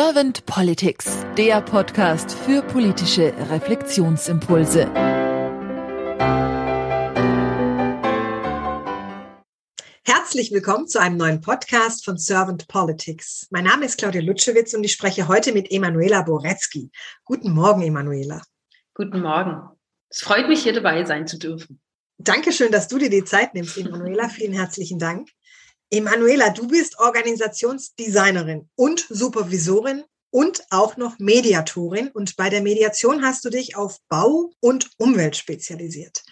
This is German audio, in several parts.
Servant Politics, der Podcast für politische Reflexionsimpulse. Herzlich willkommen zu einem neuen Podcast von Servant Politics. Mein Name ist Claudia Lutschewitz und ich spreche heute mit Emanuela Boretzky. Guten Morgen, Emanuela. Guten Morgen. Es freut mich, hier dabei sein zu dürfen. Dankeschön, dass du dir die Zeit nimmst, Emanuela. Vielen herzlichen Dank. Emanuela, du bist Organisationsdesignerin und Supervisorin und auch noch Mediatorin. Und bei der Mediation hast du dich auf Bau und Umwelt spezialisiert.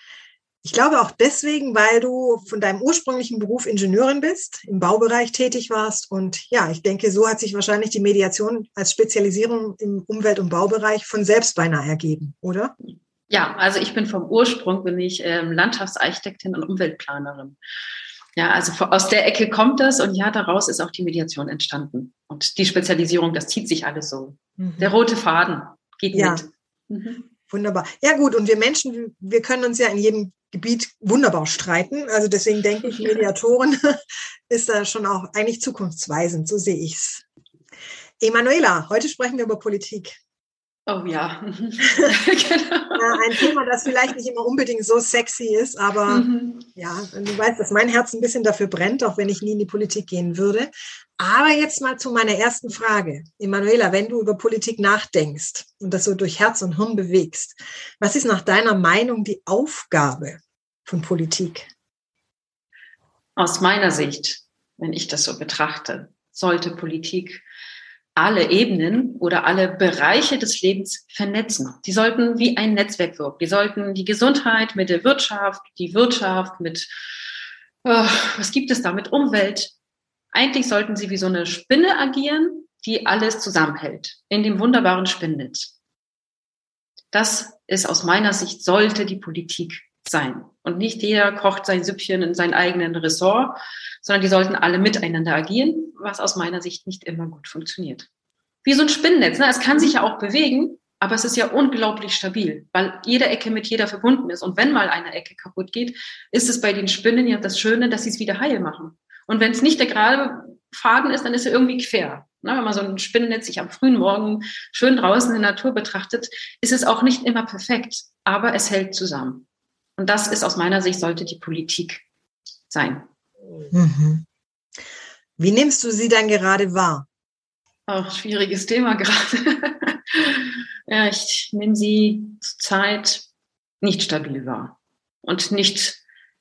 Ich glaube auch deswegen, weil du von deinem ursprünglichen Beruf Ingenieurin bist, im Baubereich tätig warst. Und ja, ich denke, so hat sich wahrscheinlich die Mediation als Spezialisierung im Umwelt- und Baubereich von selbst beinahe ergeben, oder? Ja, also ich bin vom Ursprung, bin ich ähm, Landschaftsarchitektin und Umweltplanerin. Ja, also aus der Ecke kommt das und ja, daraus ist auch die Mediation entstanden. Und die Spezialisierung, das zieht sich alles so. Mhm. Der rote Faden geht ja. mit. Mhm. Wunderbar. Ja gut, und wir Menschen, wir können uns ja in jedem Gebiet wunderbar streiten. Also deswegen denke ich, Mediatoren ist da schon auch eigentlich zukunftsweisend, so sehe ich's. Emanuela, heute sprechen wir über Politik. Oh ja. genau. Ein Thema, das vielleicht nicht immer unbedingt so sexy ist, aber mhm. ja, du weißt, dass mein Herz ein bisschen dafür brennt, auch wenn ich nie in die Politik gehen würde. Aber jetzt mal zu meiner ersten Frage. Emanuela, wenn du über Politik nachdenkst und das so durch Herz und Hirn bewegst, was ist nach deiner Meinung die Aufgabe von Politik? Aus meiner Sicht, wenn ich das so betrachte, sollte Politik alle Ebenen oder alle Bereiche des Lebens vernetzen. Die sollten wie ein Netzwerk wirken. Die sollten die Gesundheit mit der Wirtschaft, die Wirtschaft mit, oh, was gibt es da, mit Umwelt. Eigentlich sollten sie wie so eine Spinne agieren, die alles zusammenhält in dem wunderbaren Spinnnetz. Das ist aus meiner Sicht, sollte die Politik sein. Und nicht jeder kocht sein Süppchen in seinem eigenen Ressort, sondern die sollten alle miteinander agieren, was aus meiner Sicht nicht immer gut funktioniert. Wie so ein Spinnennetz. Ne? Es kann sich ja auch bewegen, aber es ist ja unglaublich stabil, weil jede Ecke mit jeder verbunden ist. Und wenn mal eine Ecke kaputt geht, ist es bei den Spinnen ja das Schöne, dass sie es wieder heil machen. Und wenn es nicht der gerade Faden ist, dann ist er irgendwie quer. Ne? Wenn man so ein Spinnennetz sich am frühen Morgen schön draußen in der Natur betrachtet, ist es auch nicht immer perfekt, aber es hält zusammen. Und das ist aus meiner Sicht, sollte die Politik sein. Mhm. Wie nimmst du sie dann gerade wahr? Auch schwieriges Thema gerade. ja, ich nehme sie zurzeit nicht stabil wahr und nicht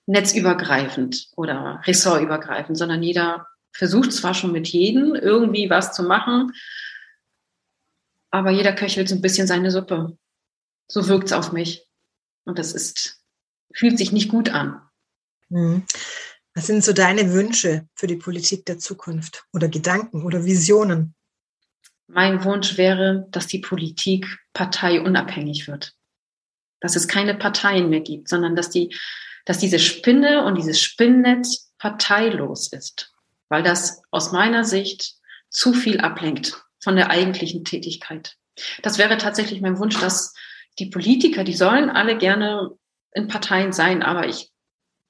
netzübergreifend oder ressortübergreifend, sondern jeder versucht zwar schon mit jedem irgendwie was zu machen, aber jeder köchelt so ein bisschen seine Suppe. So wirkt es auf mich. Und das ist fühlt sich nicht gut an. Mhm. Was sind so deine Wünsche für die Politik der Zukunft oder Gedanken oder Visionen? Mein Wunsch wäre, dass die Politik parteiunabhängig wird. Dass es keine Parteien mehr gibt, sondern dass die, dass diese Spinne und dieses Spinnnetz parteilos ist. Weil das aus meiner Sicht zu viel ablenkt von der eigentlichen Tätigkeit. Das wäre tatsächlich mein Wunsch, dass die Politiker, die sollen alle gerne in Parteien sein, aber ich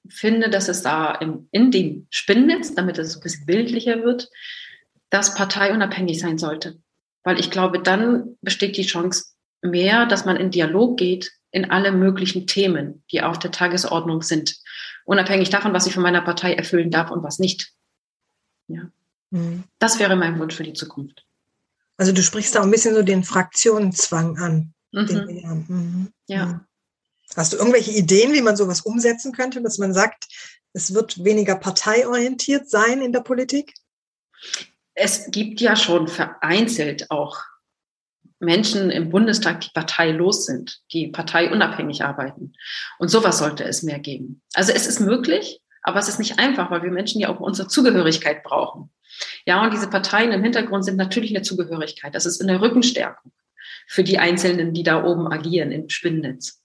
finde, dass es da in, in dem Spinnennetz, damit es ein bisschen bildlicher wird, das parteiunabhängig sein sollte. Weil ich glaube, dann besteht die Chance mehr, dass man in Dialog geht in alle möglichen Themen, die auf der Tagesordnung sind. Unabhängig davon, was ich von meiner Partei erfüllen darf und was nicht. Ja. Mhm. Das wäre mein Wunsch für die Zukunft. Also du sprichst da ein bisschen so den Fraktionenzwang an. Mhm. Mhm. Ja. Mhm. Hast du irgendwelche Ideen, wie man sowas umsetzen könnte, dass man sagt, es wird weniger parteiorientiert sein in der Politik? Es gibt ja schon vereinzelt auch Menschen im Bundestag, die parteilos sind, die parteiunabhängig arbeiten. Und sowas sollte es mehr geben. Also es ist möglich, aber es ist nicht einfach, weil wir Menschen ja auch unsere Zugehörigkeit brauchen. Ja, und diese Parteien im Hintergrund sind natürlich eine Zugehörigkeit. Das ist eine Rückenstärkung für die Einzelnen, die da oben agieren im Spinnennetz.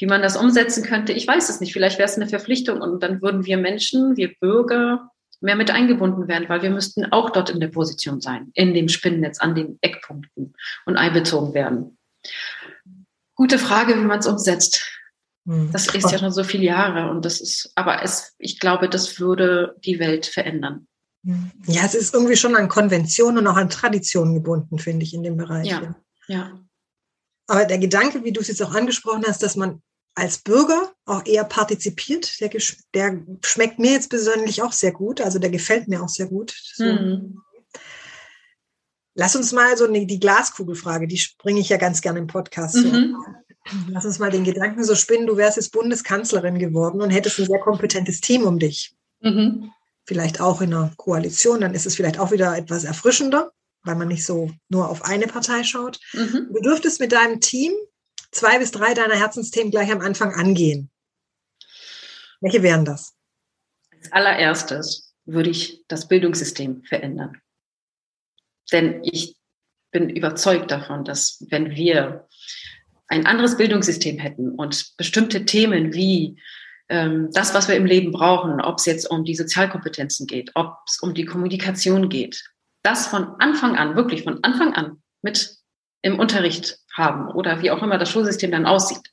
Wie man das umsetzen könnte, ich weiß es nicht. Vielleicht wäre es eine Verpflichtung und dann würden wir Menschen, wir Bürger mehr mit eingebunden werden, weil wir müssten auch dort in der Position sein, in dem Spinnennetz, an den Eckpunkten und einbezogen werden. Gute Frage, wie man es umsetzt. Hm. Das ist ja schon so viele Jahre und das ist, aber es, ich glaube, das würde die Welt verändern. Ja, es ist irgendwie schon an Konventionen und auch an Traditionen gebunden, finde ich, in dem Bereich. Ja, ja. Aber der Gedanke, wie du es jetzt auch angesprochen hast, dass man als Bürger auch eher partizipiert, der, der schmeckt mir jetzt persönlich auch sehr gut. Also der gefällt mir auch sehr gut. So. Mhm. Lass uns mal so eine, die Glaskugelfrage, die springe ich ja ganz gerne im Podcast. Mhm. Lass uns mal den Gedanken so spinnen, du wärst jetzt Bundeskanzlerin geworden und hättest ein sehr kompetentes Team um dich. Mhm. Vielleicht auch in einer Koalition, dann ist es vielleicht auch wieder etwas erfrischender, weil man nicht so nur auf eine Partei schaut. Mhm. Du dürftest mit deinem Team zwei bis drei deiner Herzensthemen gleich am Anfang angehen. Welche wären das? Als allererstes würde ich das Bildungssystem verändern. Denn ich bin überzeugt davon, dass wenn wir ein anderes Bildungssystem hätten und bestimmte Themen wie ähm, das, was wir im Leben brauchen, ob es jetzt um die Sozialkompetenzen geht, ob es um die Kommunikation geht, das von Anfang an, wirklich von Anfang an mit im Unterricht haben oder wie auch immer das Schulsystem dann aussieht,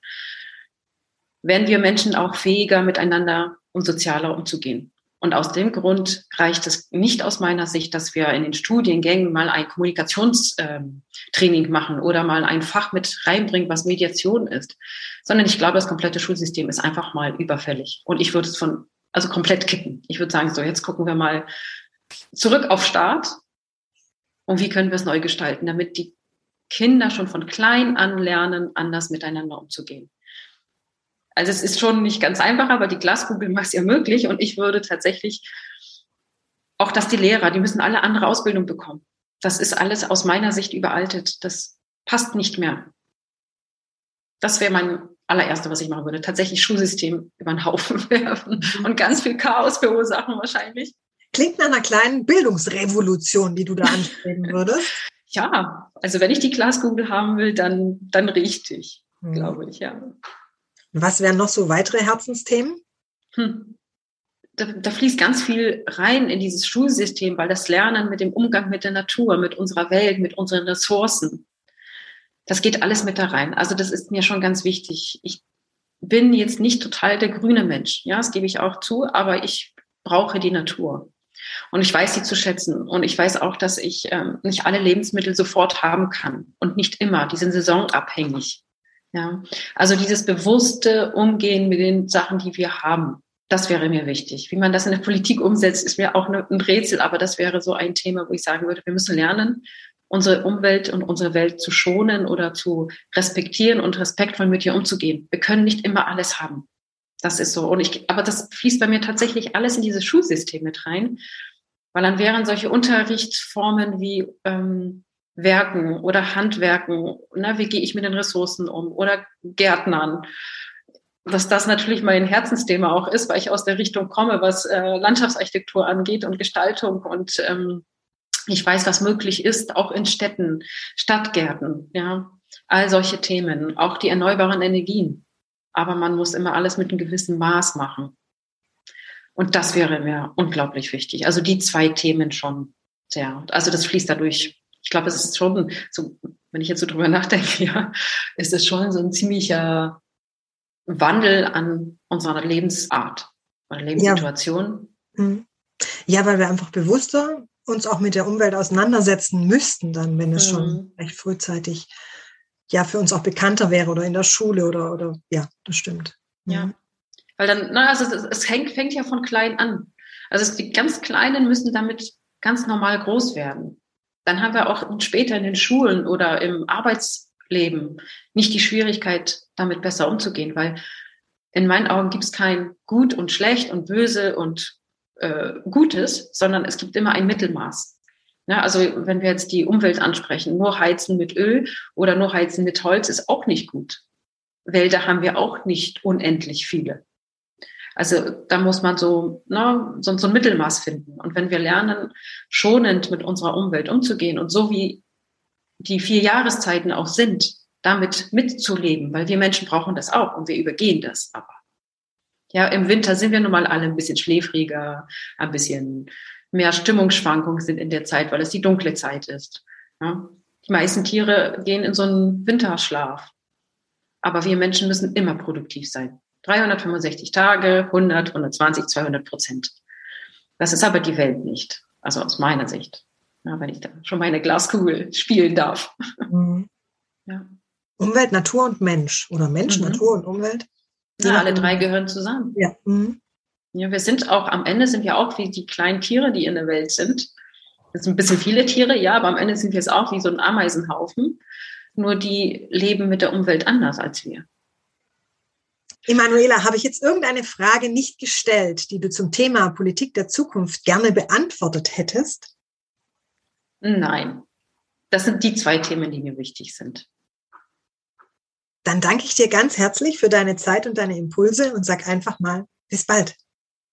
werden wir Menschen auch fähiger, miteinander und sozialer umzugehen. Und aus dem Grund reicht es nicht aus meiner Sicht, dass wir in den Studiengängen mal ein Kommunikationstraining ähm, machen oder mal ein Fach mit reinbringen, was Mediation ist, sondern ich glaube, das komplette Schulsystem ist einfach mal überfällig. Und ich würde es von, also komplett kippen. Ich würde sagen, so, jetzt gucken wir mal zurück auf Start und wie können wir es neu gestalten, damit die Kinder schon von klein an lernen, anders miteinander umzugehen. Also es ist schon nicht ganz einfach, aber die Glaskugel macht es ja möglich. Und ich würde tatsächlich auch, dass die Lehrer, die müssen alle andere Ausbildung bekommen. Das ist alles aus meiner Sicht überaltet. Das passt nicht mehr. Das wäre mein allererste, was ich machen würde. Tatsächlich Schulsystem über den Haufen werfen und ganz viel Chaos verursachen wahrscheinlich. Klingt nach einer kleinen Bildungsrevolution, die du da anstreben würdest. ja, also wenn ich die Glaskugel haben will, dann, dann richtig, mhm. glaube ich, ja. Was wären noch so weitere Herzensthemen? Hm. Da, da, fließt ganz viel rein in dieses Schulsystem, weil das Lernen mit dem Umgang mit der Natur, mit unserer Welt, mit unseren Ressourcen, das geht alles mit da rein. Also das ist mir schon ganz wichtig. Ich bin jetzt nicht total der grüne Mensch, ja, das gebe ich auch zu, aber ich brauche die Natur. Und ich weiß sie zu schätzen. Und ich weiß auch, dass ich ähm, nicht alle Lebensmittel sofort haben kann und nicht immer. Die sind saisonabhängig. Ja, also dieses bewusste Umgehen mit den Sachen, die wir haben, das wäre mir wichtig. Wie man das in der Politik umsetzt, ist mir auch ein Rätsel, aber das wäre so ein Thema, wo ich sagen würde, wir müssen lernen, unsere Umwelt und unsere Welt zu schonen oder zu respektieren und respektvoll mit ihr umzugehen. Wir können nicht immer alles haben. Das ist so. Und ich, aber das fließt bei mir tatsächlich alles in dieses Schulsystem mit rein, weil dann wären solche Unterrichtsformen wie ähm, Werken oder Handwerken, ne, wie gehe ich mit den Ressourcen um oder Gärtnern. Dass das natürlich mein Herzensthema auch ist, weil ich aus der Richtung komme, was äh, Landschaftsarchitektur angeht und Gestaltung und ähm, ich weiß, was möglich ist, auch in Städten, Stadtgärten, ja, all solche Themen, auch die erneuerbaren Energien. Aber man muss immer alles mit einem gewissen Maß machen. Und das wäre mir unglaublich wichtig. Also die zwei Themen schon sehr. Also das fließt dadurch ich glaube, es ist schon so, wenn ich jetzt so drüber nachdenke, ja, ist es schon so ein ziemlicher Wandel an unserer Lebensart oder Lebenssituation. Ja. Mhm. ja, weil wir einfach bewusster uns auch mit der Umwelt auseinandersetzen müssten, dann, wenn es mhm. schon recht frühzeitig ja für uns auch bekannter wäre oder in der Schule oder oder ja, das stimmt. Mhm. Ja. Weil dann, na, also es, es hängt, fängt ja von klein an. Also es, die ganz Kleinen müssen damit ganz normal groß werden dann haben wir auch später in den Schulen oder im Arbeitsleben nicht die Schwierigkeit, damit besser umzugehen, weil in meinen Augen gibt es kein Gut und Schlecht und Böse und äh, Gutes, sondern es gibt immer ein Mittelmaß. Ja, also wenn wir jetzt die Umwelt ansprechen, nur heizen mit Öl oder nur heizen mit Holz ist auch nicht gut. Wälder haben wir auch nicht unendlich viele. Also da muss man so, ne, so, so ein Mittelmaß finden. Und wenn wir lernen, schonend mit unserer Umwelt umzugehen und so wie die vier Jahreszeiten auch sind, damit mitzuleben, weil wir Menschen brauchen das auch und wir übergehen das aber. Ja, im Winter sind wir nun mal alle ein bisschen schläfriger, ein bisschen mehr Stimmungsschwankungen sind in der Zeit, weil es die dunkle Zeit ist. Ja, die meisten Tiere gehen in so einen Winterschlaf. Aber wir Menschen müssen immer produktiv sein. 365 Tage, 100, 120, 200 Prozent. Das ist aber die Welt nicht. Also aus meiner Sicht. Ja, wenn ich da schon meine Glaskugel spielen darf. Mhm. Ja. Umwelt, Natur und Mensch. Oder Mensch, mhm. Natur und Umwelt. Ja, alle drei gehören zusammen. Ja. Mhm. Ja, wir sind auch, am Ende sind wir auch wie die kleinen Tiere, die in der Welt sind. Das sind ein bisschen viele Tiere, ja, aber am Ende sind wir es auch wie so ein Ameisenhaufen. Nur die leben mit der Umwelt anders als wir. Emanuela, habe ich jetzt irgendeine Frage nicht gestellt, die du zum Thema Politik der Zukunft gerne beantwortet hättest? Nein. Das sind die zwei Themen, die mir wichtig sind. Dann danke ich dir ganz herzlich für deine Zeit und deine Impulse und sag einfach mal bis bald.